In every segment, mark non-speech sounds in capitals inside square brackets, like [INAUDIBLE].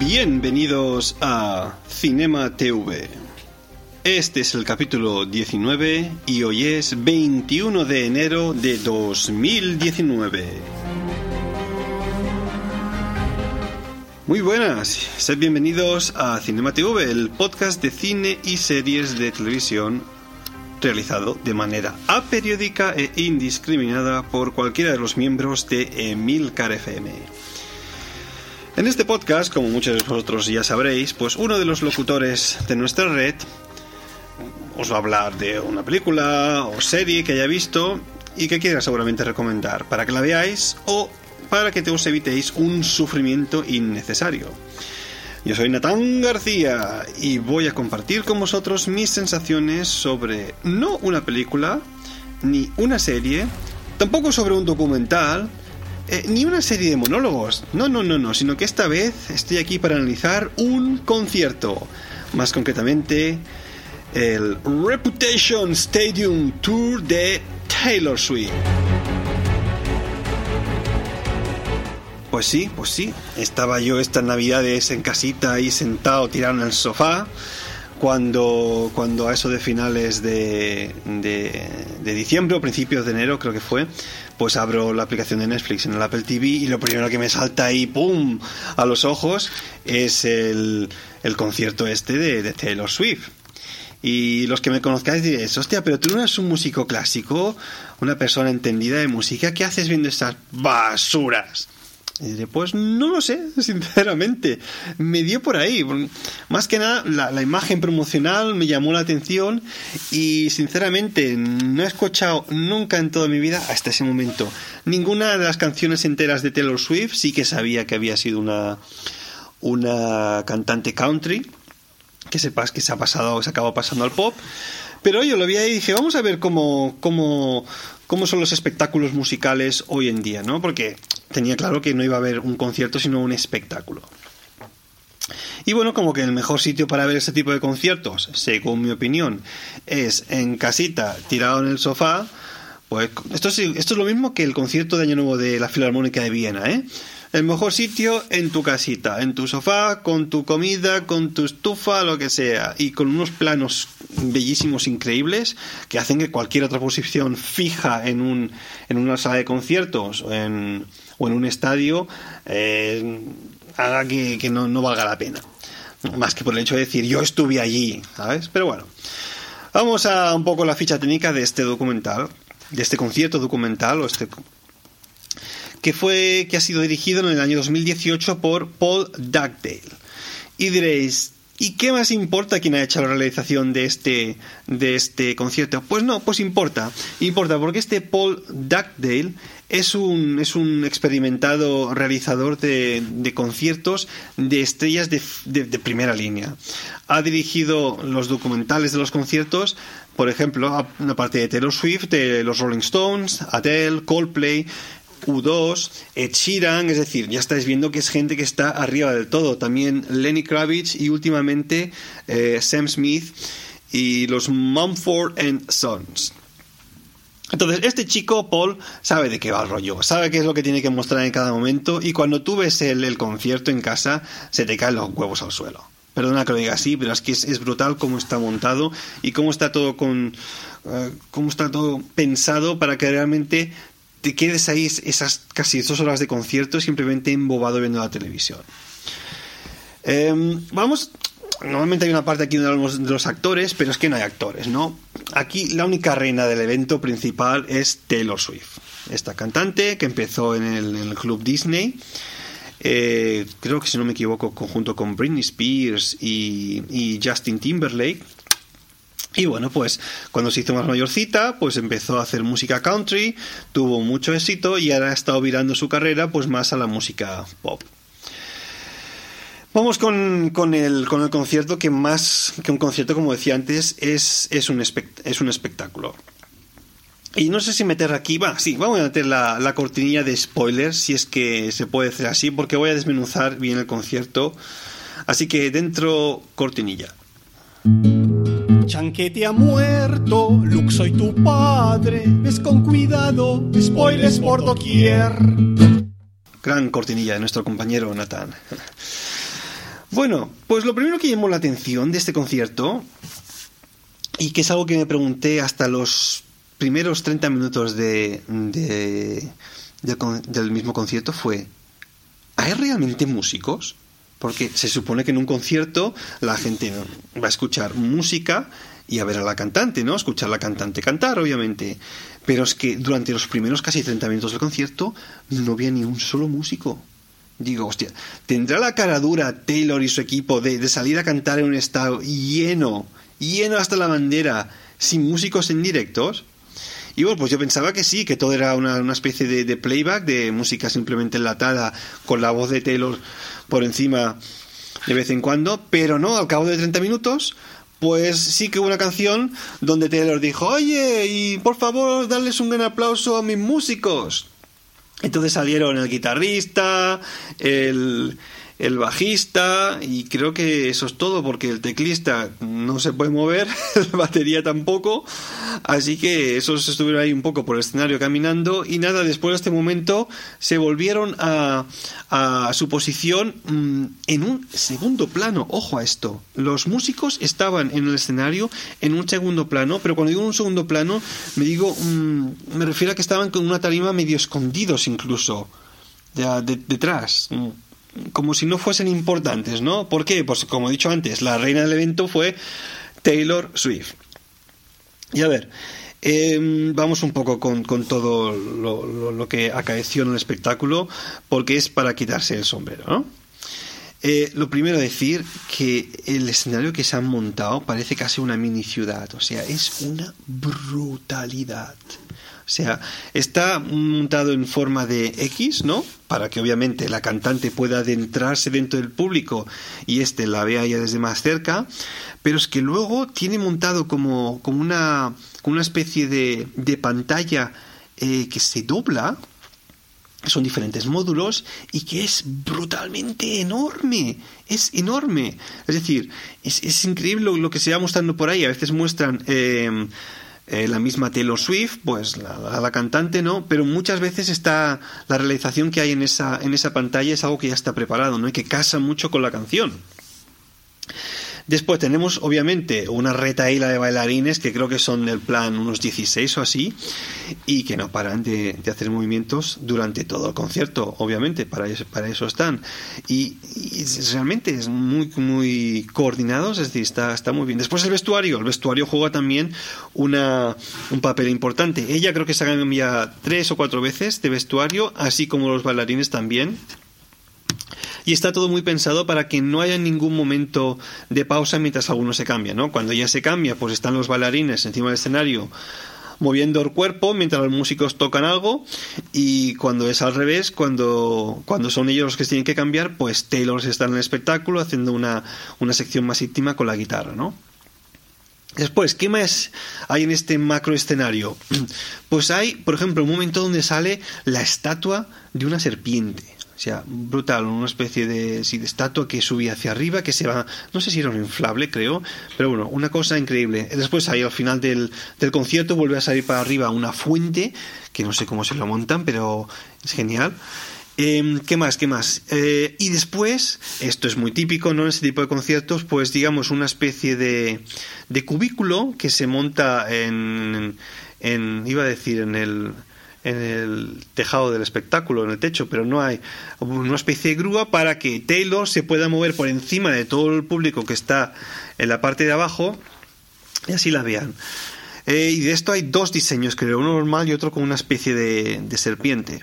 Bienvenidos a Cinema TV. Este es el capítulo 19 y hoy es 21 de enero de 2019. Muy buenas, sed bienvenidos a Cinema TV, el podcast de cine y series de televisión realizado de manera aperiódica e indiscriminada por cualquiera de los miembros de Emilcar FM. En este podcast, como muchos de vosotros ya sabréis, pues uno de los locutores de nuestra red os va a hablar de una película o serie que haya visto y que quiera seguramente recomendar para que la veáis o para que te os evitéis un sufrimiento innecesario. Yo soy Natán García y voy a compartir con vosotros mis sensaciones sobre no una película, ni una serie, tampoco sobre un documental, eh, ni una serie de monólogos. No, no, no, no, sino que esta vez estoy aquí para analizar un concierto. Más concretamente, el Reputation Stadium Tour de Taylor Swift. Pues sí, pues sí. Estaba yo estas navidades en casita ahí sentado tirado en el sofá. Cuando, cuando a eso de finales de, de, de diciembre o principios de enero creo que fue, pues abro la aplicación de Netflix en el Apple TV y lo primero que me salta ahí, ¡pum!, a los ojos es el, el concierto este de, de Taylor Swift. Y los que me conozcáis diréis, hostia, pero tú no eres un músico clásico, una persona entendida de música, ¿qué haces viendo estas basuras? Y diré, pues no lo sé, [LAUGHS] sinceramente. Me dio por ahí. Más que nada, la, la, imagen promocional me llamó la atención y sinceramente no he escuchado nunca en toda mi vida, hasta ese momento, ninguna de las canciones enteras de Taylor Swift. Sí que sabía que había sido una, una cantante country, que sepas que se ha pasado, se acabó pasando al pop. Pero yo lo vi ahí y dije, vamos a ver cómo, cómo, cómo son los espectáculos musicales hoy en día, ¿no? Porque tenía claro que no iba a haber un concierto, sino un espectáculo. Y bueno, como que el mejor sitio para ver este tipo de conciertos, según mi opinión, es en casita, tirado en el sofá. Pues esto es, esto es lo mismo que el concierto de Año Nuevo de la Filarmónica de Viena, ¿eh? El mejor sitio en tu casita, en tu sofá, con tu comida, con tu estufa, lo que sea, y con unos planos bellísimos, increíbles, que hacen que cualquier otra posición fija en, un, en una sala de conciertos o en, o en un estadio eh, haga que, no, no valga la pena. Más que por el hecho de decir yo estuve allí, ¿sabes? Pero bueno, vamos a un poco la ficha técnica de este documental, de este concierto documental o este que fue que ha sido dirigido en el año 2018 por Paul Dugdale. Y diréis, ¿y qué más importa quién ha hecho la realización de este de este concierto? Pues no, pues importa, importa porque este Paul Dugdale es un, es un experimentado realizador de, de conciertos de estrellas de, primera línea. Ha dirigido los documentales de los conciertos, por ejemplo, una parte de Taylor Swift, de los Rolling Stones, Adele, Coldplay, U2, Ed Sheeran, es decir, ya estáis viendo que es gente que está arriba del todo. También Lenny Kravitz y últimamente eh, Sam Smith y los Mumford and Sons. Entonces, este chico, Paul, sabe de qué va el rollo, sabe qué es lo que tiene que mostrar en cada momento y cuando tú ves el, concierto en casa, se te caen los huevos al suelo. Perdona que lo diga así, pero es que es, brutal cómo está montado y cómo está todo con... Uh, cómo está todo pensado para que realmente te quedes ahí esas casi dos horas de concierto simplemente embobado viendo la televisión. Eh, vamos, normalmente hay una parte aquí donde hablamos de los actores, pero es que no hay actores, ¿no? Aquí la única reina del evento principal es Taylor Swift, esta cantante que empezó en el, club Disney. Eh, creo que si no me equivoco, junto con Britney Spears y Justin Timberlake. Y bueno, pues cuando se hizo más mayorcita, pues empezó a hacer música country, tuvo mucho éxito y ahora ha estado virando su carrera pues más a la música pop. Vamos con, con, el, con el concierto que más que un concierto, como decía antes, es, es, un, es un espectáculo. Y no sé si meter aquí, va, sí, vamos a meter la, la, cortinilla de spoilers, si es que se puede hacer así, porque voy a desmenuzar bien el concierto. Así que dentro, cortinilla. Chanquete ha muerto, Luke soy tu padre, ves con cuidado, spoilers por doquier. Gran cortinilla de nuestro compañero Nathan. Bueno, pues lo primero que llamó la atención de este concierto, y que es algo que me pregunté hasta los primeros 30 minutos de, del mismo concierto, fue, ¿hay realmente músicos? Porque se supone que en un concierto la gente va a escuchar música y a ver a la cantante, ¿no? Escuchar a la cantante cantar, obviamente. Pero es que durante los primeros casi 30 minutos del concierto no había ni un solo músico. Digo, hostia, ¿tendrá la cara dura Taylor y su equipo de, salir a cantar en un estado lleno, lleno hasta la bandera, sin músicos en directos? Y bueno, pues yo pensaba que sí, que todo era una, especie de, de, playback, de música simplemente enlatada, con la voz de Taylor por encima de vez en cuando, pero no, al cabo de 30 minutos, pues sí que hubo una canción donde Taylor dijo, oye, y por favor, darles un gran aplauso a mis músicos. Entonces salieron el guitarrista, el, el bajista y creo que eso es todo porque el teclista no se puede mover, [LAUGHS] la batería tampoco, así que esos estuvieron ahí un poco por el escenario caminando y nada, después de este momento se volvieron a, su posición mm, en un segundo plano, ojo a esto, los músicos estaban en el escenario en un segundo plano, pero cuando digo un segundo plano me digo, mm, me refiero a que estaban con una tarima medio escondidos incluso, de, detrás. Mm como si no fuesen importantes, ¿no? ¿Por qué? Pues como he dicho antes, la reina del evento fue Taylor Swift. Y a ver, em, vamos un poco con, todo lo, que acaeció en el espectáculo, porque es para quitarse el sombrero, ¿no? Eh, lo primero decir que el escenario que se han montado parece casi una mini ciudad, o sea, es una brutalidad. O sea, está montado en forma de X, ¿no? Para que obviamente la cantante pueda adentrarse dentro del público y éste la vea ya desde más cerca. Pero es que luego tiene montado como, como, una, una especie de, de pantalla eh, que se dobla, son diferentes módulos y que es brutalmente enorme, es enorme. Es decir, es, increíble lo, que se va mostrando por ahí. A veces muestran eh, eh, la misma Taylor Swift, pues la, cantante no, pero muchas veces está la realización que hay en esa, en esa pantalla es algo que ya está preparado, ¿no? Y que casa mucho con la canción. Después tenemos, obviamente, una retaíla de bailarines que creo que son del plan unos 16 o así, y que no paran de, hacer movimientos durante todo el concierto, obviamente, para eso, están. Y, realmente es muy, muy coordinados, es decir, está, muy bien. Después el vestuario, el vestuario juega también una, un papel importante. Ella creo que se cambia tres o cuatro veces de vestuario, así como los bailarines también y está todo muy pensado para que no haya ningún momento de pausa mientras alguno se cambia, ¿no? Cuando ya se cambia, pues están los bailarines encima del escenario moviendo el cuerpo mientras los músicos tocan algo y cuando es al revés, cuando, cuando son ellos los que tienen que cambiar, pues Taylor está en el espectáculo haciendo una, una sección más íntima con la guitarra, ¿no? Después, ¿qué más hay en este macro escenario? [CLEARS THROAT] Pues hay, por ejemplo, un momento donde sale la estatua de una serpiente. O sea, brutal, una especie de, de estatua que subía hacia arriba, que se va, no sé si era un inflable, creo, pero bueno, una cosa increíble. Después ahí al final del, del concierto vuelve a salir para arriba una fuente, que no sé cómo se lo montan, pero es genial. Em, ¿Qué más? ¿Qué más? Eh, y después, esto es muy típico, ¿no? En ese tipo de conciertos, pues digamos una especie de, cubículo que se monta en, en, iba a decir, en el, en el tejado del espectáculo, en el techo, pero no hay una especie de grúa para que Taylor se pueda mover por encima de todo el público que está en la parte de abajo y así la vean. Eh, y de esto hay dos diseños, creo, uno normal y otro con una especie de, de serpiente.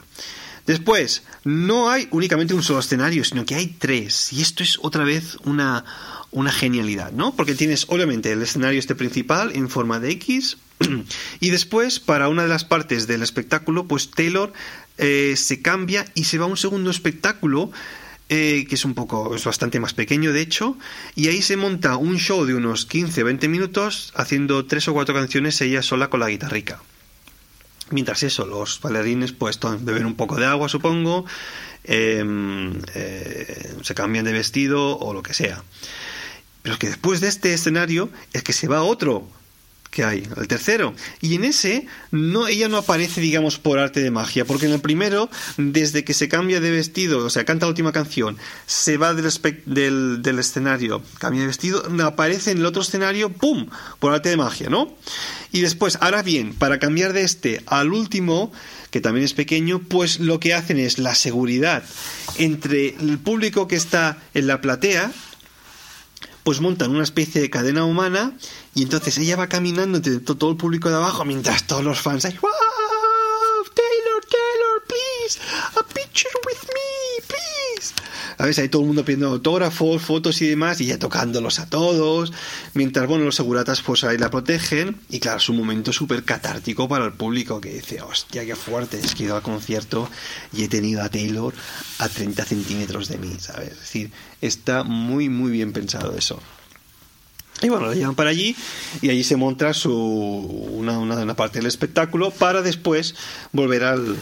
Después, no hay únicamente un solo escenario, sino que hay tres. Y esto es otra vez una, una genialidad, ¿no? Porque tienes obviamente el escenario este principal en forma de X [CLEARS THROAT] y después para una de las partes del espectáculo pues Taylor eh, se cambia y se va a un segundo espectáculo eh, que es un poco, es bastante más pequeño de hecho, y ahí se monta un show de unos 15-20 minutos haciendo tres o cuatro canciones ella sola con la guitarrica. Mientras eso, los bailarines pues beben un poco de agua, supongo, em, eh, se cambian de vestido o lo que sea. Pero que después de este escenario es que se va otro que hay, el tercero. Y en ese, no, ella no aparece, digamos, por arte de magia, porque en el primero, desde que se cambia de vestido, o sea, canta la última canción, se va del, del, del escenario, cambia de vestido, aparece en el otro escenario, ¡pum!, por arte de magia, ¿no? Y después, ahora bien, para cambiar de este al último, que también es pequeño, pues lo que hacen es la seguridad entre el público que está en la platea, pues montan una especie de cadena humana y entonces ella va caminando entre todo el público de abajo mientras todos los fans ahí, Taylor, Taylor, please, a picture with me, please. A veces hay todo el mundo pidiendo autógrafos, fotos y demás, y ya tocándolos a todos, mientras, bueno, los seguratas pues ahí la protegen, y claro, es un momento súper catártico para el público que dice, hostia, qué fuerte, es que he ido al concierto y he tenido a Taylor a 30 centímetros de mí, ¿sabes? Es decir, está muy, muy bien pensado eso. Y bueno, lo llevan para allí y allí se monta su, una, una, parte del espectáculo para después volver al,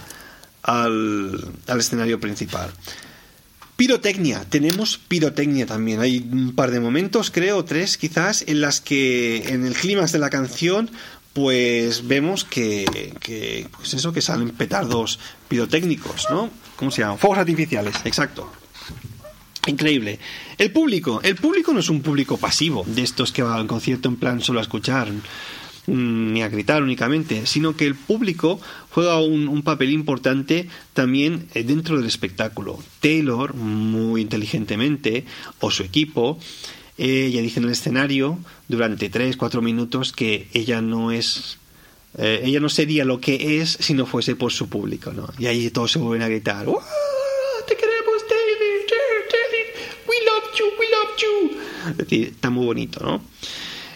al, al escenario principal. Pirotecnia, tenemos pirotecnia también. Hay un par de momentos, creo, tres quizás, en las que en el clímax de la canción pues vemos que, que, pues eso que salen petardos pirotécnicos, ¿no? ¿Cómo se llaman? Fuegos artificiales, exacto. Increíble. El público, el público no es un público pasivo, de estos que va al concierto en plan solo a escuchar ni a gritar únicamente, sino que el público juega un, papel importante también eh, dentro del espectáculo. Taylor, muy inteligentemente, o su equipo, ella dice en el escenario durante 3-4 minutos que ella no es eh, ella no sería lo que es si no fuese por su público, ¿no? Y ahí todos se vuelven a gritar, ¡Te queremos, David! ¡We love you! ¡We love you! Está muy bonito, ¿no?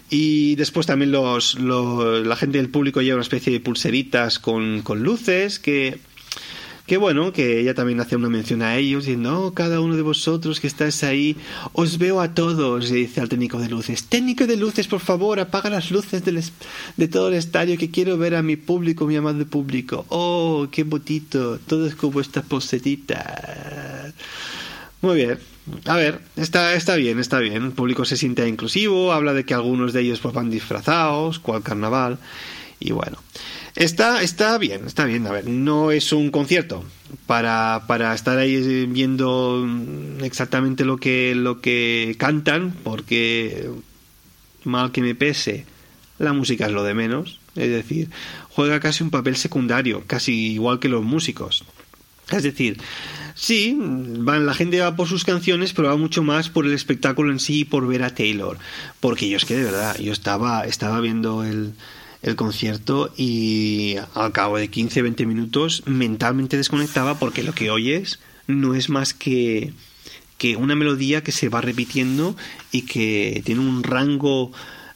Y después también los, la gente del público lleva una especie de pulseritas con, con luces que bueno, que ella también hace una mención a ellos, diciendo, oh, cada uno de vosotros que estáis ahí, os veo a todos, dice al técnico de luces. Técnico de luces, por favor, apaga las luces de todo el estadio, que quiero ver a mi público, mi amado público. Oh, qué bonito, todo es como esta posetita. Muy bien. A ver, está, está bien, está bien. El público se siente inclusivo, habla de que algunos de ellos pues, van disfrazados, cual carnaval, y bueno. Está, está bien, está bien. A ver, no es un concierto para, para estar ahí viendo exactamente lo que, lo que cantan, porque mal que me pese, la música es lo de menos. Es decir, juega casi un papel secundario, casi igual que los músicos. Es decir, sí, van, la gente va por sus canciones, pero va mucho más por el espectáculo en sí y por ver a Taylor. Porque yo es que de verdad, yo estaba, estaba viendo el, el concierto y al cabo de 15-20 minutos mentalmente desconectaba porque lo que oyes no es más que, que una melodía que se va repitiendo y que tiene un rango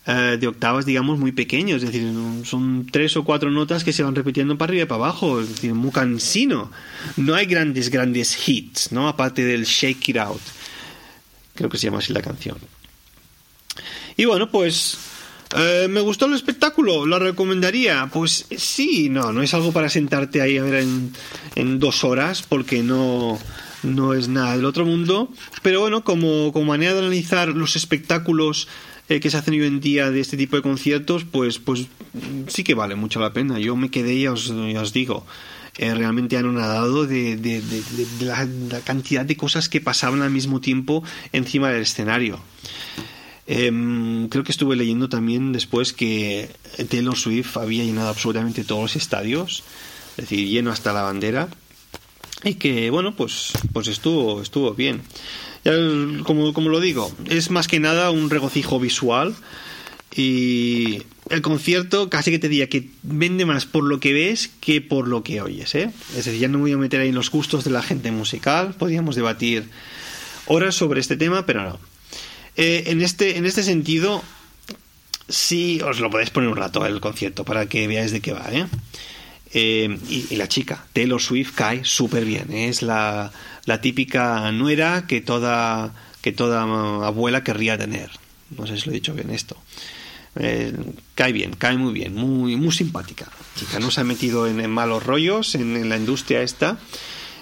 eh, de octavas, digamos, muy pequeño. Es decir, son tres o cuatro notas que se van repitiendo para arriba y para abajo. Es decir, muy cansino. No hay grandes, grandes hits, ¿no? Aparte del Shake It Out. Creo que se llama así la canción. Y bueno, pues eh, ¿Me gustó el espectáculo? ¿Lo recomendaría? Pues sí, no, no es algo para sentarte ahí a ver en, dos horas, porque no, no es nada del otro mundo. Pero bueno, como, como manera de analizar los espectáculos eh, que se hacen hoy en día de este tipo de conciertos, pues, pues sí que vale mucho la pena. Yo me quedé, ya os, os digo. Eh, realmente han de, de, de, de la, cantidad de cosas que pasaban al mismo tiempo encima del escenario. Em, creo que estuve leyendo también después que Taylor Swift había llenado absolutamente todos los estadios, es decir, lleno hasta la bandera, y que bueno, pues, pues estuvo, estuvo bien. como, como lo digo, es más que nada un regocijo visual y el concierto casi que te diría que vende más por lo que ves que por lo que oyes, ¿eh? Es decir, ya no me voy a meter ahí en los gustos de la gente musical, podríamos debatir horas sobre este tema, pero no. Eh, en, este, en este sentido, sí os lo podéis poner un rato el concierto para que veáis de qué va, ¿eh? Eh y, la chica, Taylor Swift, cae súper bien. Es la, la, típica nuera que toda, que toda abuela querría tener. No sé si lo he dicho bien esto. Eh, cae bien, cae muy bien, muy, muy simpática. Chica, no se ha metido en, malos rollos en, la industria esta.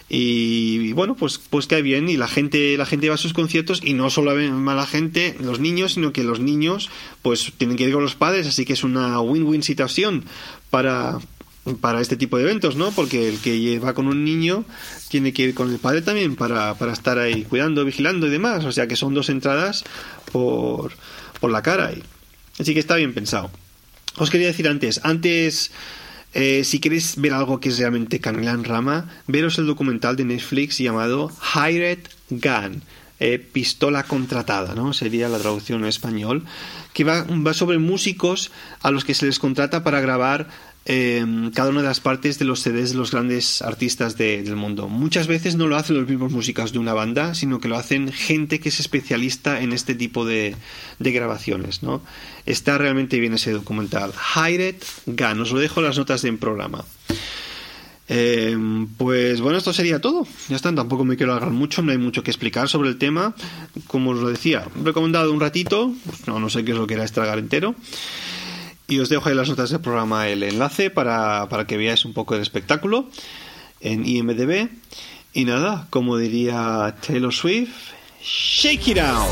Y, bueno, pues, pues cae bien y la gente, la gente va a sus conciertos y no solo va la gente, los niños, sino que los niños pues tienen que ir con los padres, así que es una win-win situación para, para este tipo de eventos, ¿no? Porque el que va con un niño tiene que ir con el padre también para, para estar ahí cuidando, vigilando y demás. O sea que son dos entradas por, por la cara. Así que está bien pensado. Os quería decir antes, antes, eh, si queréis ver algo que es realmente canela en rama, veros el documental de Netflix llamado Hired Gun. Eh, pistola contratada, ¿no? Sería la traducción en español, que va, va sobre músicos a los que se les contrata para grabar Em, cada una de las partes de los CDs de los grandes artistas del mundo. Muchas veces no lo hacen los mismos músicos de una banda, sino que lo hacen gente que es especialista en este tipo de, grabaciones. ¿no? Está realmente bien ese documental. Hired Gun, os lo dejo las notas del programa. Em, pues bueno, esto sería todo. Ya está, tampoco me quiero alargar mucho, no hay mucho que explicar sobre el tema. Como os lo decía, recomendado un ratito, no, no sé qué os lo queráis tragar entero. Y os dejo ahí las notas del programa el enlace para, para que veáis un poco el espectáculo en IMDB. Y nada, como diría Taylor Swift, shake it out.